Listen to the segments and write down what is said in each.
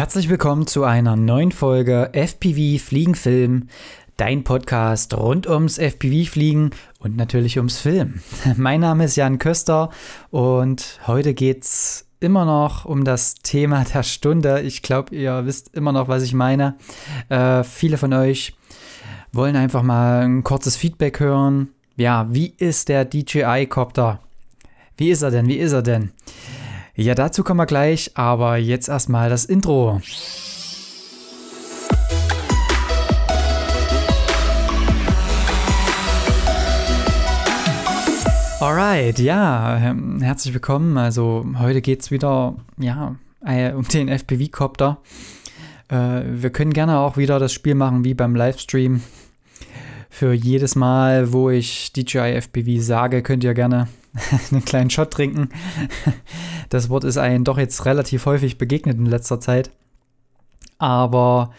Herzlich willkommen zu einer neuen Folge FPV Fliegenfilm, dein Podcast rund ums FPV-Fliegen und natürlich ums Film. Mein Name ist Jan Köster und heute geht es immer noch um das Thema der Stunde. Ich glaube, ihr wisst immer noch, was ich meine. Äh, viele von euch wollen einfach mal ein kurzes Feedback hören. Ja, wie ist der DJI-Copter? Wie ist er denn? Wie ist er denn? Ja, dazu kommen wir gleich, aber jetzt erstmal das Intro. Alright, ja, ähm, herzlich willkommen. Also heute geht es wieder, ja, äh, um den FPV-Copter. Äh, wir können gerne auch wieder das Spiel machen wie beim Livestream. Für jedes Mal, wo ich DJI FPV sage, könnt ihr gerne einen kleinen Shot trinken. Das Wort ist einem doch jetzt relativ häufig begegnet in letzter Zeit. Aber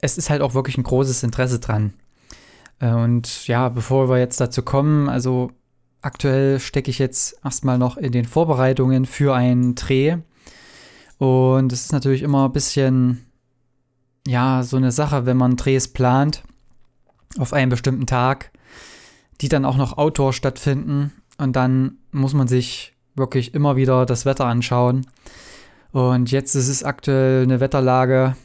es ist halt auch wirklich ein großes Interesse dran. Äh, und ja, bevor wir jetzt dazu kommen, also aktuell stecke ich jetzt erstmal noch in den Vorbereitungen für einen Dreh. Und es ist natürlich immer ein bisschen, ja, so eine Sache, wenn man Drehs plant auf einen bestimmten Tag, die dann auch noch Outdoor stattfinden. Und dann muss man sich wirklich immer wieder das Wetter anschauen. Und jetzt ist es aktuell eine Wetterlage,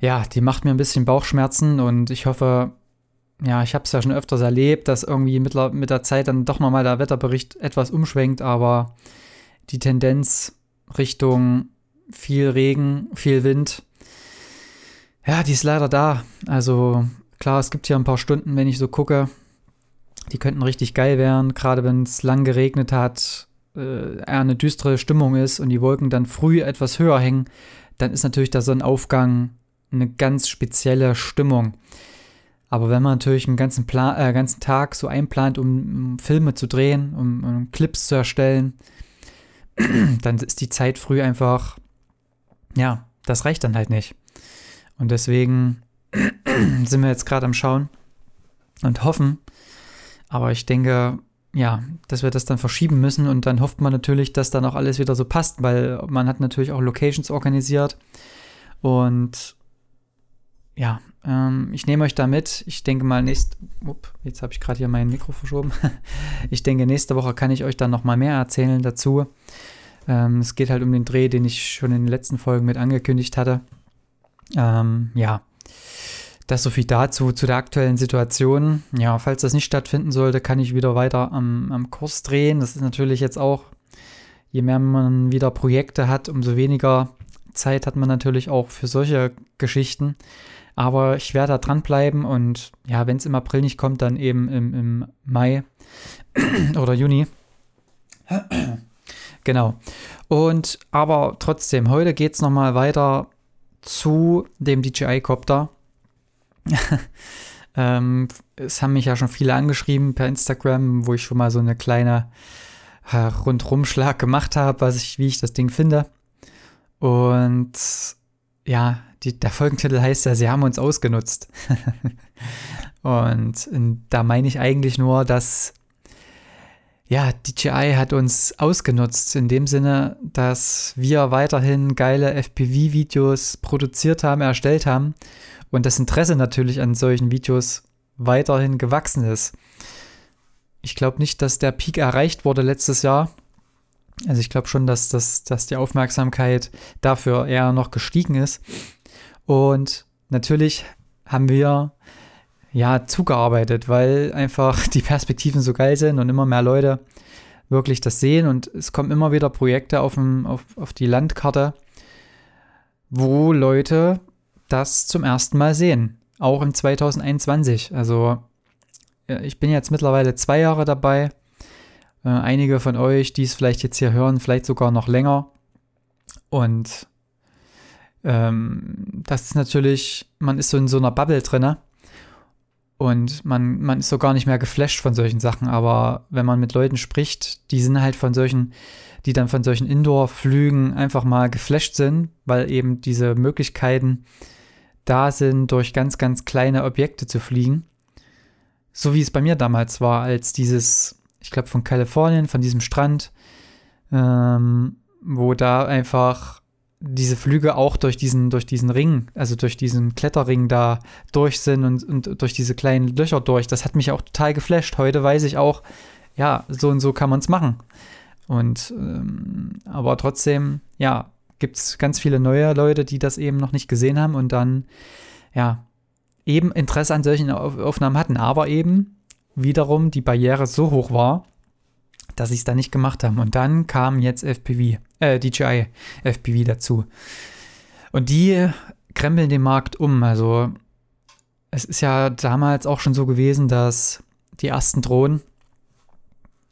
ja, die macht mir ein bisschen Bauchschmerzen und ich hoffe, ja, ich habe es ja schon öfters erlebt, dass irgendwie mit, mit der Zeit dann doch nochmal der Wetterbericht etwas umschwenkt, aber die Tendenz Richtung viel Regen, viel Wind, ja, die ist leider da. Also klar, es gibt hier ein paar Stunden, wenn ich so gucke, die könnten richtig geil werden, gerade wenn es lang geregnet hat, äh, eine düstere Stimmung ist und die Wolken dann früh etwas höher hängen, dann ist natürlich der Sonnenaufgang eine ganz spezielle Stimmung. Aber wenn man natürlich einen ganzen, Plan, äh, ganzen Tag so einplant, um, um Filme zu drehen, um, um, Clips zu erstellen, dann ist die Zeit früh einfach, ja, das reicht dann halt nicht. Und deswegen sind wir jetzt gerade am Schauen und hoffen, aber ich denke, ja, dass wir das dann verschieben müssen und dann hofft man natürlich, dass dann auch alles wieder so passt, weil man hat natürlich auch Locations organisiert und ja, ähm, ich nehme euch da mit. Ich denke mal, nächst, up, jetzt habe ich gerade hier mein Mikro verschoben. ich denke, nächste Woche kann ich euch dann noch mal mehr erzählen dazu. Ähm, es geht halt um den Dreh, den ich schon in den letzten Folgen mit angekündigt hatte. Ähm, ja, das so viel dazu, zu der aktuellen Situation. Ja, falls das nicht stattfinden sollte, kann ich wieder weiter am, am Kurs drehen. Das ist natürlich jetzt auch, je mehr man wieder Projekte hat, umso weniger Zeit hat man natürlich auch für solche Geschichten. Aber ich werde da dranbleiben und ja, wenn es im April nicht kommt, dann eben im, im Mai oder Juni. genau. Und aber trotzdem, heute geht es nochmal weiter zu dem DJI-Copter. ähm, es haben mich ja schon viele angeschrieben per Instagram, wo ich schon mal so eine kleine äh, Rundrumschlag gemacht habe, was ich, wie ich das Ding finde. Und ja, die, der Folgentitel heißt ja, sie haben uns ausgenutzt. und, und da meine ich eigentlich nur, dass ja, DJI hat uns ausgenutzt in dem Sinne, dass wir weiterhin geile FPV-Videos produziert haben, erstellt haben und das Interesse natürlich an solchen Videos weiterhin gewachsen ist. Ich glaube nicht, dass der Peak erreicht wurde letztes Jahr. Also ich glaube schon, dass, dass, dass die Aufmerksamkeit dafür eher noch gestiegen ist. Und natürlich haben wir ja zugearbeitet, weil einfach die Perspektiven so geil sind und immer mehr Leute wirklich das sehen. Und es kommen immer wieder Projekte auf, dem, auf, auf die Landkarte, wo Leute das zum ersten Mal sehen. Auch im 2021. Also ich bin jetzt mittlerweile zwei Jahre dabei. Äh, einige von euch, die es vielleicht jetzt hier hören, vielleicht sogar noch länger. Und ähm, das ist natürlich, man ist so in so einer Bubble drinne. Und man, man ist so gar nicht mehr geflasht von solchen Sachen. Aber wenn man mit Leuten spricht, die sind halt von solchen, die dann von solchen Indoor-Flügen einfach mal geflasht sind, weil eben diese Möglichkeiten da sind, durch ganz, ganz kleine Objekte zu fliegen. So wie es bei mir damals war, als dieses, ich glaube, von Kalifornien, von diesem Strand, ähm, wo da einfach diese Flüge auch durch diesen, durch diesen Ring, also durch diesen Kletterring da durch sind und, und durch diese kleinen Löcher durch. Das hat mich auch total geflasht. Heute weiß ich auch, ja, so und so kann man es machen. Und ähm, aber trotzdem, ja, gibt es ganz viele neue Leute, die das eben noch nicht gesehen haben und dann, ja, eben Interesse an solchen Aufnahmen hatten, aber eben wiederum die Barriere so hoch war, dass sie es da nicht gemacht haben. Und dann kam jetzt FPV, äh, DJI FPV dazu. Und die krempeln den Markt um. Also es ist ja damals auch schon so gewesen, dass die ersten Drohnen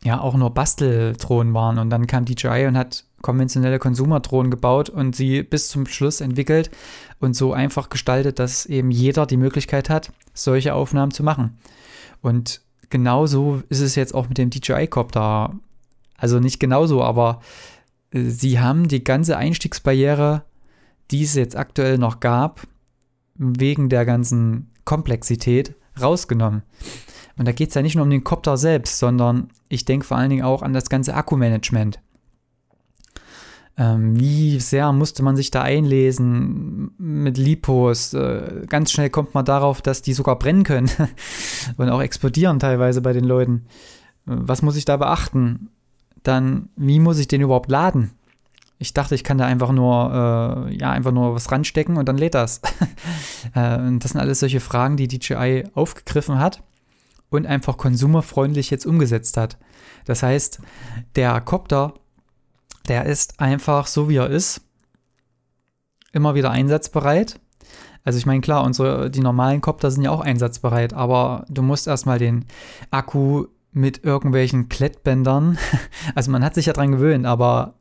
ja auch nur Basteldrohnen waren. Und dann kam DJI und hat konventionelle Konsumerdrohnen gebaut und sie bis zum Schluss entwickelt und so einfach gestaltet, dass eben jeder die Möglichkeit hat, solche Aufnahmen zu machen. Und genauso ist es jetzt auch mit dem DJI-Copter. Also nicht genauso, aber äh, sie haben die ganze Einstiegsbarriere, die es jetzt aktuell noch gab, wegen der ganzen Komplexität rausgenommen. Und da geht es ja nicht nur um den Copter selbst, sondern ich denke vor allen Dingen auch an das ganze Akkumanagement. Ähm, wie sehr musste man sich da einlesen mit Lipos? Äh, ganz schnell kommt man darauf, dass die sogar brennen können und auch explodieren teilweise bei den Leuten. Was muss ich da beachten? Dann, wie muss ich den überhaupt laden? Ich dachte, ich kann da einfach nur, äh, ja, einfach nur was ranstecken und dann lädt das. äh, das sind alles solche Fragen, die DJI aufgegriffen hat und einfach konsumerfreundlich jetzt umgesetzt hat. Das heißt, der Copter der ist einfach so, wie er ist, immer wieder einsatzbereit. Also ich meine, klar, unsere, die normalen Copter sind ja auch einsatzbereit, aber du musst erstmal den Akku mit irgendwelchen Klettbändern, also man hat sich ja dran gewöhnt, aber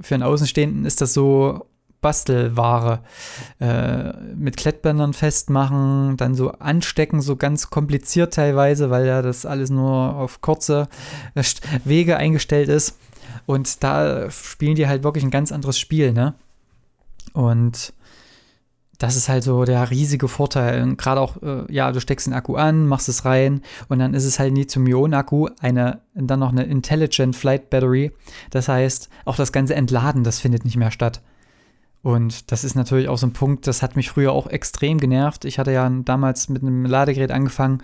für einen Außenstehenden ist das so Bastelware. Äh, mit Klettbändern festmachen, dann so anstecken, so ganz kompliziert teilweise, weil ja das alles nur auf kurze äh, Wege eingestellt ist. Und da spielen die halt wirklich ein ganz anderes Spiel, ne? Und das ist halt so der riesige Vorteil. Gerade auch, äh, ja, du steckst den Akku an, machst es rein und dann ist es halt ein Lithium-Ionen-Akku, eine, dann noch eine Intelligent Flight Battery. Das heißt, auch das ganze Entladen, das findet nicht mehr statt. Und das ist natürlich auch so ein Punkt, das hat mich früher auch extrem genervt. Ich hatte ja damals mit einem Ladegerät angefangen,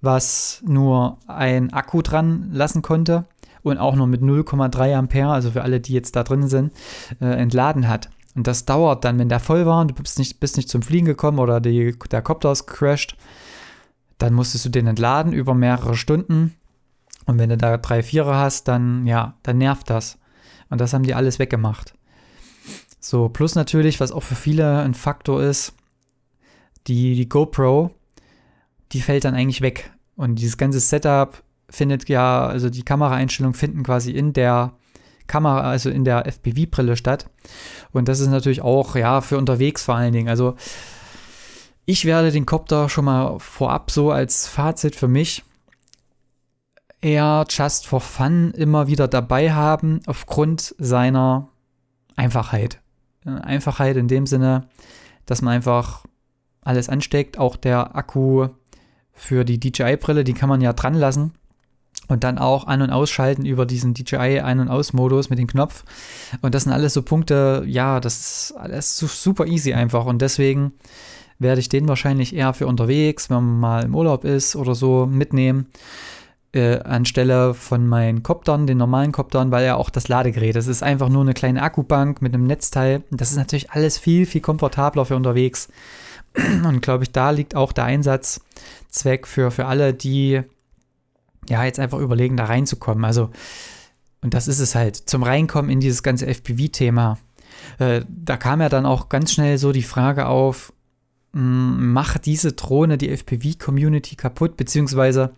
was nur ein Akku dran lassen konnte und auch nur mit 0,3 Ampere, also für alle, die jetzt da drin sind, äh, entladen hat. Und das dauert dann, wenn der voll war und du bist nicht, bist nicht zum Fliegen gekommen oder die, der Kopter ist gecrashed, dann musstest du den entladen über mehrere Stunden. Und wenn du da drei, vier hast, dann ja, dann nervt das. Und das haben die alles weggemacht. So, plus natürlich, was auch für viele ein Faktor ist, die, die GoPro, die fällt dann eigentlich weg. Und dieses ganze Setup findet ja, also die Kameraeinstellungen finden quasi in der Kamera, also in der FPV-Brille statt. Und das ist natürlich auch, ja, für unterwegs vor allen Dingen. Also ich werde den Copter schon mal vorab so als Fazit für mich eher just for fun immer wieder dabei haben, aufgrund seiner Einfachheit. Einfachheit in dem Sinne, dass man einfach alles ansteckt. Auch der Akku für die DJI-Brille, die kann man ja dran lassen und dann auch an- und ausschalten über diesen DJI Ein- und Aus-Modus mit dem Knopf. Und das sind alles so Punkte, ja, das ist alles super easy einfach. Und deswegen werde ich den wahrscheinlich eher für unterwegs, wenn man mal im Urlaub ist oder so, mitnehmen. Äh, anstelle von meinen Koptern, den normalen Koptern, weil ja auch das Ladegerät, das ist einfach nur eine kleine Akkubank mit einem Netzteil. Das ist natürlich alles viel, viel komfortabler für unterwegs. Und glaube ich, da liegt auch der Einsatzzweck für, für alle, die ja, jetzt einfach überlegen, da reinzukommen. Also, und das ist es halt, zum Reinkommen in dieses ganze FPV-Thema. Äh, da kam ja dann auch ganz schnell so die Frage auf, hm, macht diese Drohne die FPV-Community kaputt, beziehungsweise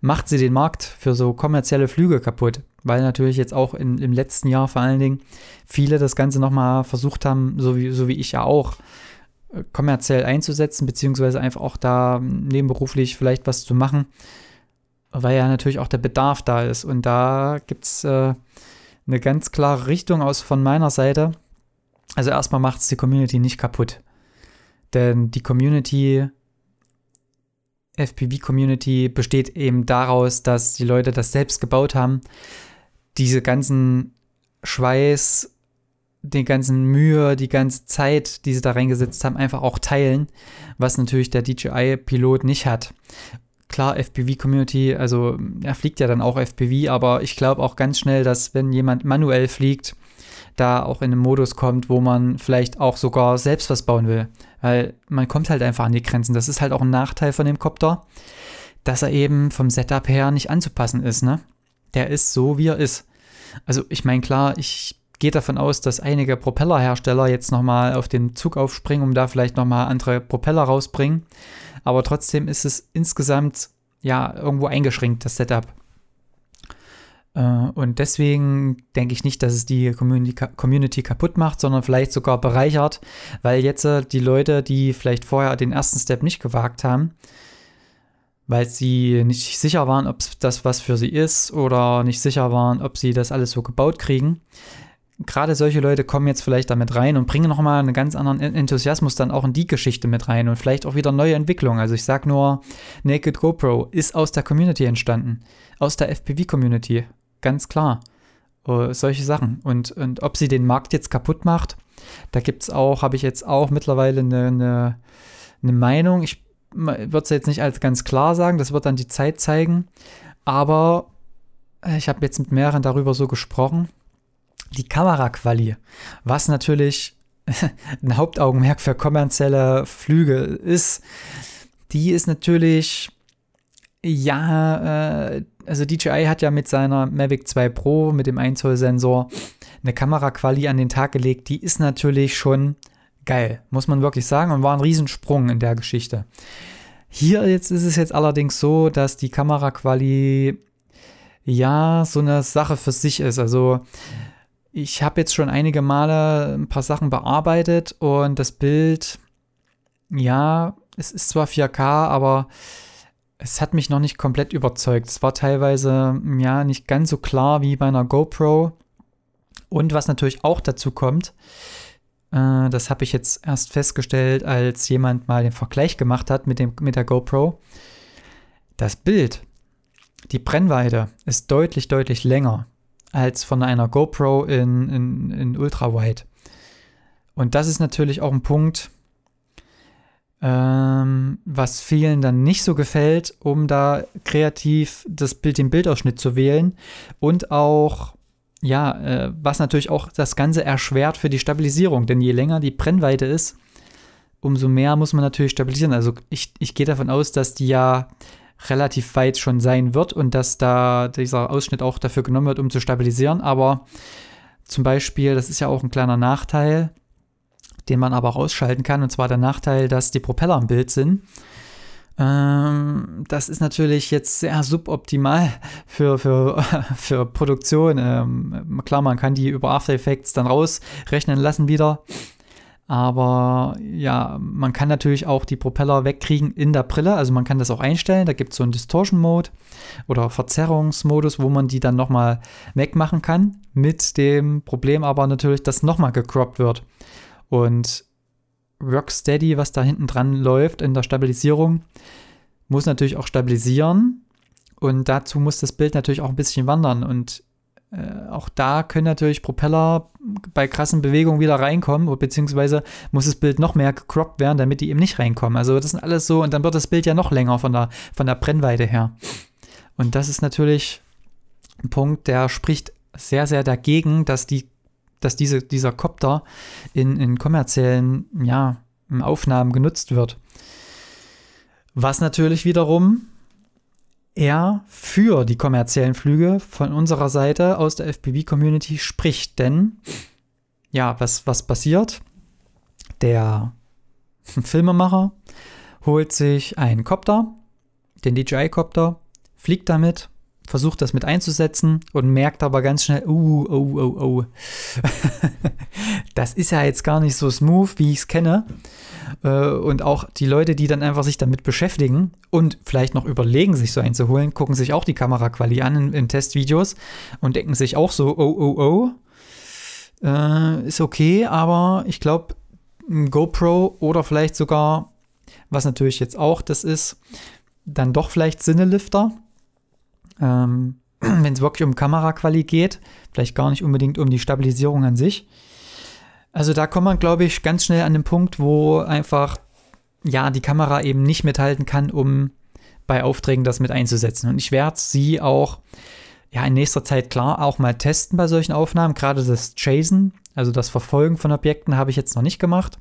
macht sie den Markt für so kommerzielle Flüge kaputt? Weil natürlich jetzt auch in, im letzten Jahr vor allen Dingen viele das Ganze nochmal versucht haben, so wie, so wie ich ja auch, äh, kommerziell einzusetzen, beziehungsweise einfach auch da nebenberuflich vielleicht was zu machen weil ja natürlich auch der Bedarf da ist. Und da gibt es äh, eine ganz klare Richtung aus von meiner Seite. Also erstmal macht es die Community nicht kaputt. Denn die Community, FPV-Community, besteht eben daraus, dass die Leute das selbst gebaut haben. Diese ganzen Schweiß, die ganzen Mühe, die ganze Zeit, die sie da reingesetzt haben, einfach auch teilen, was natürlich der DJI-Pilot nicht hat. Klar, FPV-Community, also er fliegt ja dann auch FPV, aber ich glaube auch ganz schnell, dass wenn jemand manuell fliegt, da auch in einen Modus kommt, wo man vielleicht auch sogar selbst was bauen will. Weil man kommt halt einfach an die Grenzen. Das ist halt auch ein Nachteil von dem Copter, dass er eben vom Setup her nicht anzupassen ist, ne? Der ist so, wie er ist. Also ich meine, klar, ich gehe davon aus, dass einige Propellerhersteller jetzt nochmal auf den Zug aufspringen, um da vielleicht nochmal andere Propeller rausbringen. Aber trotzdem ist es insgesamt ja irgendwo eingeschränkt, das Setup. Äh, und deswegen denke ich nicht, dass es die Community, kaputt macht, sondern vielleicht sogar bereichert, weil jetzt äh, die Leute, die vielleicht vorher den ersten Step nicht gewagt haben, weil sie nicht sicher waren, ob das was für sie ist oder nicht sicher waren, ob sie das alles so gebaut kriegen. Gerade solche Leute kommen jetzt vielleicht damit rein und bringen nochmal einen ganz anderen Enthusiasmus dann auch in die Geschichte mit rein und vielleicht auch wieder neue Entwicklungen. Also ich sage nur, Naked GoPro ist aus der Community entstanden, aus der FPV-Community ganz klar. Uh, solche Sachen. Und, und ob sie den Markt jetzt kaputt macht, da gibt es auch, habe ich jetzt auch mittlerweile eine, eine, eine Meinung. Ich würde es jetzt nicht als ganz klar sagen, das wird dann die Zeit zeigen. Aber äh, ich habe jetzt mit mehreren darüber so gesprochen. Die Kameraquali, was natürlich ein Hauptaugenmerk für kommerzielle Flüge ist, die ist natürlich ja, äh, also DJI hat ja mit seiner Mavic 2 Pro, mit dem 1 Zoll Sensor, eine Kameraquali an den Tag gelegt, die ist natürlich schon geil, muss man wirklich sagen, und war ein Riesensprung in der Geschichte. Hier jetzt ist es jetzt allerdings so, dass die Kameraquali ja so eine Sache für sich ist. Also ich habe jetzt schon einige Male ein paar Sachen bearbeitet und das Bild, ja, es ist zwar 4K, aber es hat mich noch nicht komplett überzeugt. Es war teilweise ja nicht ganz so klar wie bei einer GoPro. Und was natürlich auch dazu kommt, äh, das habe ich jetzt erst festgestellt, als jemand mal den Vergleich gemacht hat mit, dem, mit der GoPro. Das Bild, die Brennweite ist deutlich, deutlich länger als von einer GoPro in, in, in Ultrawide. Und das ist natürlich auch ein Punkt, ähm, was vielen dann nicht so gefällt, um da kreativ das Bild, den Bildausschnitt zu wählen und auch ja, äh, was natürlich auch das Ganze erschwert für die Stabilisierung, denn je länger die Brennweite ist, umso mehr muss man natürlich stabilisieren. Also ich, ich gehe davon aus, dass die ja relativ weit schon sein wird und dass da dieser Ausschnitt auch dafür genommen wird, um zu stabilisieren. Aber zum Beispiel, das ist ja auch ein kleiner Nachteil, den man aber auch ausschalten kann. Und zwar der Nachteil, dass die Propeller im Bild sind. Ähm, das ist natürlich jetzt sehr suboptimal für, für, für Produktion. Ähm, klar, man kann die über After Effects dann rausrechnen lassen wieder. Aber ja, man kann natürlich auch die Propeller wegkriegen in der Brille. Also man kann das auch einstellen. Da gibt es so einen Distortion-Mode oder Verzerrungsmodus, wo man die dann nochmal wegmachen kann. Mit dem Problem aber natürlich, dass nochmal gecroppt wird. Und Rocksteady, was da hinten dran läuft in der Stabilisierung, muss natürlich auch stabilisieren. Und dazu muss das Bild natürlich auch ein bisschen wandern. Und äh, auch da können natürlich Propeller bei krassen Bewegungen wieder reinkommen, beziehungsweise muss das Bild noch mehr gecroppt werden, damit die eben nicht reinkommen. Also das sind alles so, und dann wird das Bild ja noch länger von der, von der Brennweite her. Und das ist natürlich ein Punkt, der spricht sehr, sehr dagegen, dass die dass diese, dieser Copter in, in kommerziellen ja, Aufnahmen genutzt wird. Was natürlich wiederum eher für die kommerziellen Flüge von unserer Seite aus der FPV-Community spricht. Denn, ja, was, was passiert? Der Filmemacher holt sich einen Copter, den DJI-Copter, fliegt damit versucht das mit einzusetzen und merkt aber ganz schnell, uh, oh, oh, oh. das ist ja jetzt gar nicht so smooth, wie ich es kenne. Äh, und auch die Leute, die dann einfach sich damit beschäftigen und vielleicht noch überlegen, sich so einzuholen, gucken sich auch die Kameraquali an in, in Testvideos und denken sich auch so, oh, oh, oh. Äh, ist okay, aber ich glaube, ein GoPro oder vielleicht sogar, was natürlich jetzt auch das ist, dann doch vielleicht Sinnelifter ähm, wenn es wirklich um Kameraqualität geht, vielleicht gar nicht unbedingt um die Stabilisierung an sich. Also da kommt man, glaube ich, ganz schnell an den Punkt, wo einfach ja die Kamera eben nicht mithalten kann, um bei Aufträgen das mit einzusetzen. Und ich werde sie auch ja in nächster Zeit klar auch mal testen bei solchen Aufnahmen. Gerade das Chasen, also das Verfolgen von Objekten, habe ich jetzt noch nicht gemacht.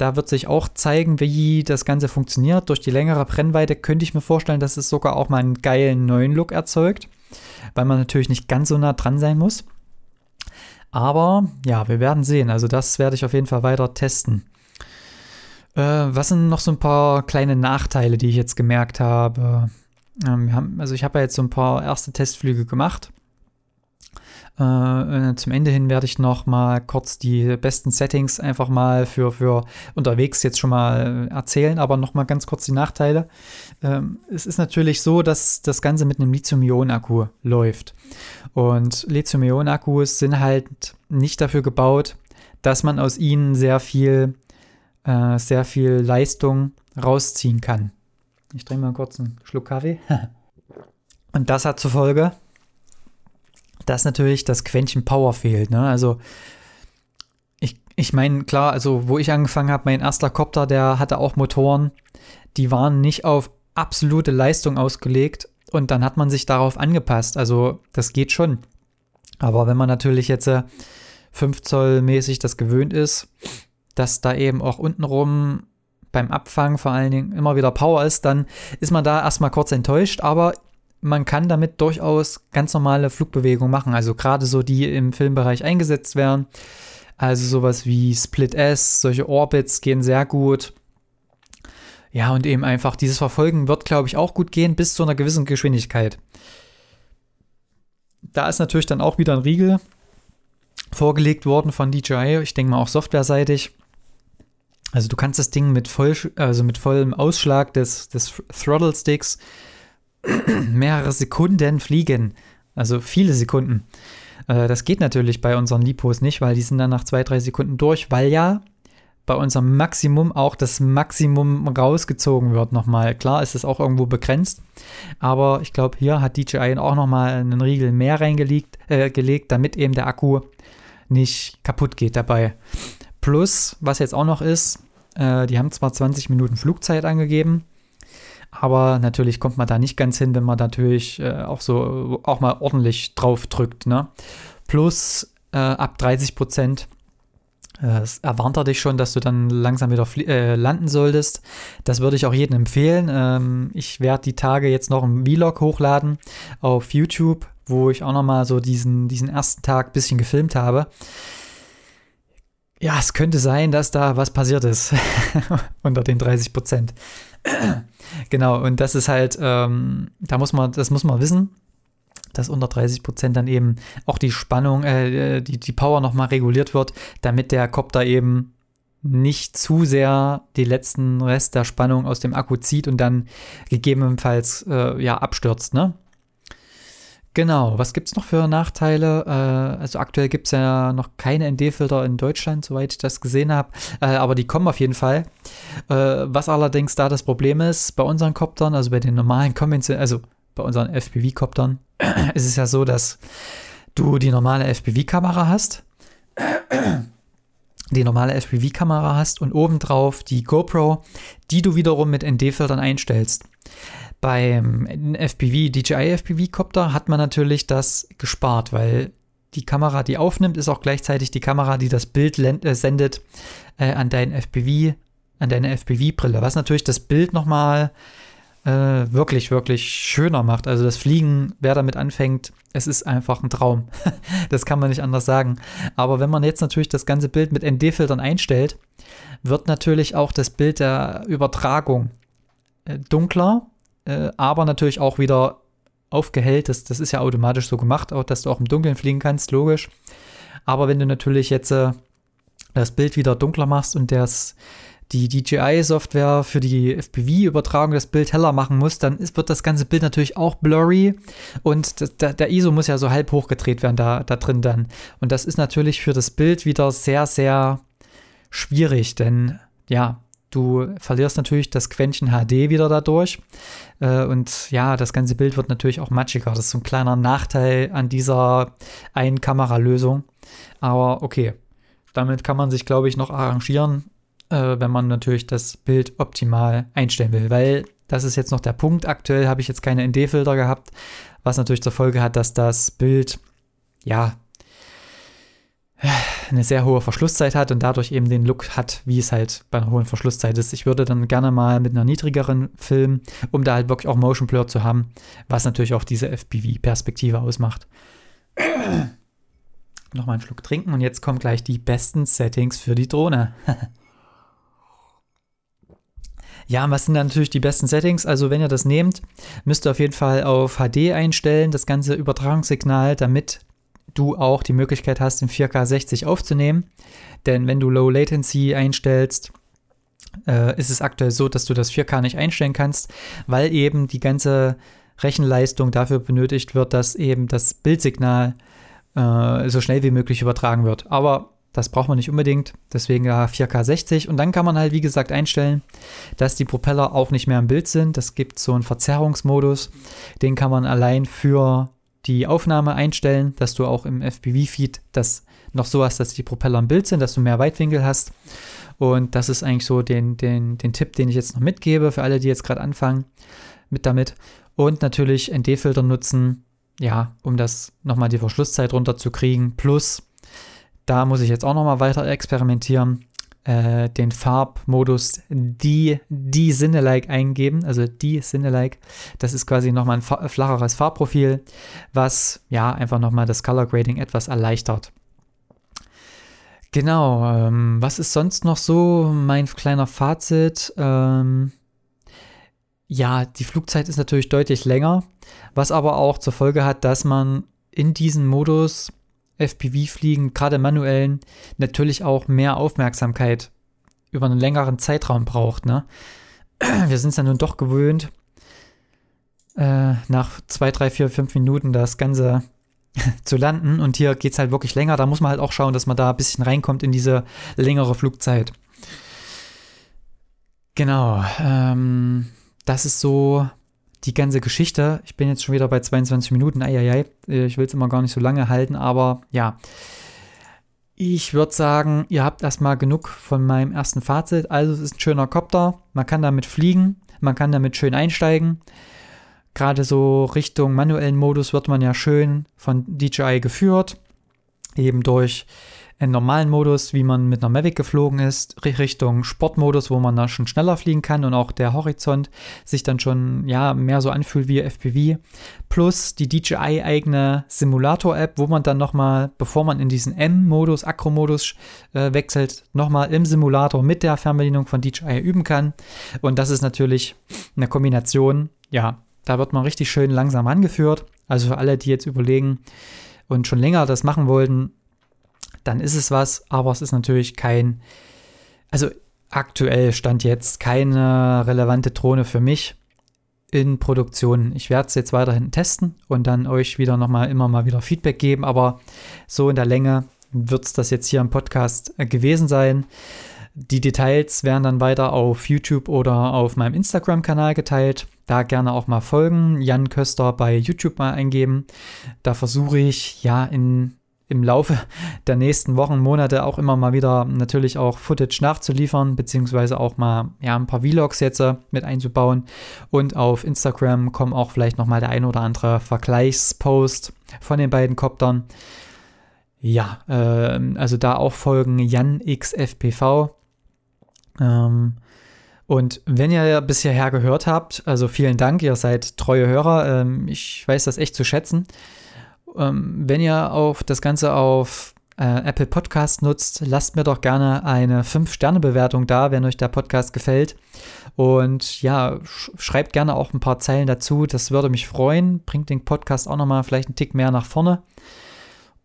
Da wird sich auch zeigen, wie das Ganze funktioniert. Durch die längere Brennweite könnte ich mir vorstellen, dass es sogar auch mal einen geilen neuen Look erzeugt, weil man natürlich nicht ganz so nah dran sein muss. Aber ja, wir werden sehen. Also das werde ich auf jeden Fall weiter testen. Äh, was sind noch so ein paar kleine Nachteile, die ich jetzt gemerkt habe? Ähm, haben, also ich habe ja jetzt so ein paar erste Testflüge gemacht. Äh, zum Ende hin werde ich noch mal kurz die besten Settings einfach mal für, für unterwegs jetzt schon mal erzählen, aber noch mal ganz kurz die Nachteile. Ähm, es ist natürlich so, dass das Ganze mit einem Lithium-Ionen-Akku läuft. Und Lithium-Ionen-Akkus sind halt nicht dafür gebaut, dass man aus ihnen sehr viel, äh, sehr viel Leistung rausziehen kann. Ich trinke mal kurz einen Schluck Kaffee. Und das hat zur Folge, dass natürlich das Quäntchen Power fehlt. Ne? Also ich, ich meine, klar, also wo ich angefangen habe, mein erster Copter, der hatte auch Motoren, die waren nicht auf absolute Leistung ausgelegt und dann hat man sich darauf angepasst. Also das geht schon. Aber wenn man natürlich jetzt äh, 5 Zoll mäßig das gewöhnt ist, dass da eben auch untenrum beim Abfangen vor allen Dingen immer wieder Power ist, dann ist man da erstmal kurz enttäuscht, aber man kann damit durchaus ganz normale Flugbewegungen machen, also gerade so die im Filmbereich eingesetzt werden. Also sowas wie Split S, solche Orbits gehen sehr gut. Ja, und eben einfach dieses Verfolgen wird, glaube ich, auch gut gehen bis zu einer gewissen Geschwindigkeit. Da ist natürlich dann auch wieder ein Riegel vorgelegt worden von DJI, ich denke mal auch softwareseitig. Also du kannst das Ding mit, voll, also mit vollem Ausschlag des, des Throttle Sticks mehrere Sekunden fliegen. Also viele Sekunden. Äh, das geht natürlich bei unseren Lipos nicht, weil die sind dann nach zwei, drei Sekunden durch, weil ja bei unserem Maximum auch das Maximum rausgezogen wird nochmal. Klar ist es auch irgendwo begrenzt, aber ich glaube, hier hat DJI auch nochmal einen Riegel mehr reingelegt, äh, gelegt, damit eben der Akku nicht kaputt geht dabei. Plus, was jetzt auch noch ist, äh, die haben zwar 20 Minuten Flugzeit angegeben, aber natürlich kommt man da nicht ganz hin, wenn man natürlich äh, auch so auch mal ordentlich drauf drückt. Ne? Plus äh, ab 30 Prozent äh, erwarnt er dich schon, dass du dann langsam wieder äh, landen solltest. Das würde ich auch jedem empfehlen. Ähm, ich werde die Tage jetzt noch einen Vlog hochladen auf YouTube, wo ich auch noch mal so diesen, diesen ersten Tag ein bisschen gefilmt habe. Ja, es könnte sein, dass da was passiert ist unter den 30 Prozent. genau, und das ist halt, ähm, da muss man, das muss man wissen, dass unter 30 Prozent dann eben auch die Spannung, äh, die, die Power nochmal reguliert wird, damit der Copter eben nicht zu sehr die letzten Rest der Spannung aus dem Akku zieht und dann gegebenenfalls äh, ja abstürzt, ne? Genau, was gibt es noch für Nachteile? Äh, also aktuell gibt es ja noch keine ND-Filter in Deutschland, soweit ich das gesehen habe, äh, aber die kommen auf jeden Fall. Äh, was allerdings da das Problem ist, bei unseren Koptern, also bei den normalen konventionellen, also bei unseren FPV-Koptern, ist es ja so, dass du die normale FPV-Kamera hast, die normale FPV-Kamera hast und obendrauf die GoPro, die du wiederum mit ND-Filtern einstellst. Beim FPV, DJI FPV-Copter hat man natürlich das gespart, weil die Kamera, die aufnimmt, ist auch gleichzeitig die Kamera, die das Bild äh, sendet äh, an deinen FPV, an deine FPV-Brille, was natürlich das Bild nochmal äh, wirklich, wirklich schöner macht. Also das Fliegen, wer damit anfängt, es ist einfach ein Traum. das kann man nicht anders sagen. Aber wenn man jetzt natürlich das ganze Bild mit ND-Filtern einstellt, wird natürlich auch das Bild der Übertragung äh, dunkler äh, aber natürlich auch wieder aufgehellt. Das, das ist ja automatisch so gemacht, auch, dass du auch im Dunkeln fliegen kannst, logisch. Aber wenn du natürlich jetzt äh, das Bild wieder dunkler machst und das, die DJI-Software für die FPV-Übertragung das Bild heller machen muss, dann ist, wird das ganze Bild natürlich auch blurry und das, der, der, ISO muss ja so halb hochgedreht werden da, da drin dann. Und das ist natürlich für das Bild wieder sehr, sehr schwierig, denn ja, Du verlierst natürlich das Quäntchen HD wieder dadurch. Äh, und ja, das ganze Bild wird natürlich auch matschiger. Das ist so ein kleiner Nachteil an dieser Ein-Kamera-Lösung. Aber okay, damit kann man sich, glaube ich, noch arrangieren, äh, wenn man natürlich das Bild optimal einstellen will, weil das ist jetzt noch der Punkt. Aktuell habe ich jetzt keine ND-Filter gehabt, was natürlich zur Folge hat, dass das Bild ja eine sehr hohe Verschlusszeit hat und dadurch eben den Look hat, wie es halt bei einer hohen Verschlusszeit ist. Ich würde dann gerne mal mit einer niedrigeren filmen, um da halt wirklich auch Motion Blur zu haben, was natürlich auch diese FPV-Perspektive ausmacht. Nochmal einen Schluck trinken und jetzt kommen gleich die besten Settings für die Drohne. Ja, was sind dann natürlich die besten Settings? Also wenn ihr das nehmt, müsst ihr auf jeden Fall auf HD einstellen, das ganze Übertragungssignal, damit du auch die Möglichkeit hast, in 4K 60 aufzunehmen. Denn wenn du Low Latency einstellst, äh, ist es aktuell so, dass du das 4K nicht einstellen kannst, weil eben die ganze Rechenleistung dafür benötigt wird, dass eben das Bildsignal äh, so schnell wie möglich übertragen wird. Aber das braucht man nicht unbedingt, deswegen ja 4K 60. Und dann kann man halt, wie gesagt, einstellen, dass die Propeller auch nicht mehr im Bild sind. Das gibt so einen Verzerrungsmodus. Den kann man allein für die Aufnahme einstellen, dass du auch im FPV-Feed das noch so hast, dass die Propeller im Bild sind, dass du mehr Weitwinkel hast. Und das ist eigentlich so den, den, den Tipp, den ich jetzt noch mitgebe für alle, die jetzt gerade anfangen mit damit. Und natürlich ND-Filter nutzen, ja, um das nochmal die Verschlusszeit runterzukriegen. Plus da muss ich jetzt auch noch mal weiter experimentieren. Äh, den Farbmodus die, die Sinne-like eingeben, also die Sinne-like. Das ist quasi nochmal ein flacheres Farbprofil, was ja einfach nochmal das Color Grading etwas erleichtert. Genau, ähm, was ist sonst noch so mein kleiner Fazit? Ähm, ja, die Flugzeit ist natürlich deutlich länger, was aber auch zur Folge hat, dass man in diesem Modus FPV-Fliegen, gerade manuellen, natürlich auch mehr Aufmerksamkeit über einen längeren Zeitraum braucht. Ne? Wir sind es ja nun doch gewöhnt, äh, nach zwei, drei, vier, fünf Minuten das Ganze zu landen. Und hier geht es halt wirklich länger. Da muss man halt auch schauen, dass man da ein bisschen reinkommt in diese längere Flugzeit. Genau. Ähm, das ist so die ganze Geschichte. Ich bin jetzt schon wieder bei 22 Minuten. Eieiei. Ich will es immer gar nicht so lange halten, aber ja. Ich würde sagen, ihr habt erstmal genug von meinem ersten Fazit. Also, es ist ein schöner Copter. Man kann damit fliegen. Man kann damit schön einsteigen. Gerade so Richtung manuellen Modus wird man ja schön von DJI geführt. Eben durch einen normalen Modus, wie man mit einer Mavic geflogen ist, Richtung Sportmodus, wo man da schon schneller fliegen kann und auch der Horizont sich dann schon ja mehr so anfühlt wie FPV. Plus die DJI eigene Simulator-App, wo man dann nochmal, bevor man in diesen M-Modus, Akro-Modus äh, wechselt, nochmal im Simulator mit der Fernbedienung von DJI üben kann. Und das ist natürlich eine Kombination, ja, da wird man richtig schön langsam angeführt. Also für alle, die jetzt überlegen und schon länger das machen wollten, dann ist es was, aber es ist natürlich kein, also aktuell stand jetzt keine relevante Drohne für mich in Produktion. Ich werde es jetzt weiterhin testen und dann euch wieder nochmal immer mal wieder Feedback geben, aber so in der Länge wird es das jetzt hier im Podcast äh, gewesen sein. Die Details werden dann weiter auf YouTube oder auf meinem Instagram-Kanal geteilt. Da gerne auch mal folgen. Jan Köster bei YouTube mal eingeben. Da versuche ich ja in im Laufe der nächsten Wochen, Monate auch immer mal wieder natürlich auch Footage nachzuliefern, beziehungsweise auch mal ja, ein paar Vlogs jetzt äh, mit einzubauen. Und auf Instagram kommen auch vielleicht nochmal der ein oder andere Vergleichspost von den beiden Koptern. Ja, äh, also da auch folgen JanXFPV. Ähm, und wenn ihr bis hierher gehört habt, also vielen Dank, ihr seid treue Hörer. Ähm, ich weiß das echt zu schätzen. Ähm, wenn ihr auf das Ganze auf äh, Apple Podcast nutzt, lasst mir doch gerne eine 5-Sterne-Bewertung da, wenn euch der Podcast gefällt. Und ja, sch schreibt gerne auch ein paar Zeilen dazu. Das würde mich freuen. Bringt den Podcast auch nochmal vielleicht einen Tick mehr nach vorne.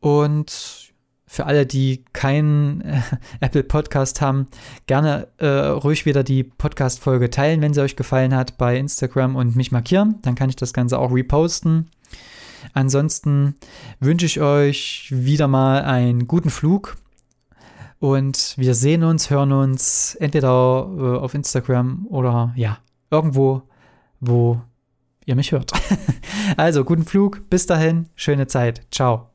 Und für alle, die keinen äh, Apple Podcast haben, gerne äh, ruhig wieder die Podcast-Folge teilen, wenn sie euch gefallen hat, bei Instagram und mich markieren. Dann kann ich das Ganze auch reposten. Ansonsten wünsche ich euch wieder mal einen guten Flug und wir sehen uns, hören uns entweder äh, auf Instagram oder ja, irgendwo, wo ihr mich hört. also guten Flug, bis dahin, schöne Zeit, ciao.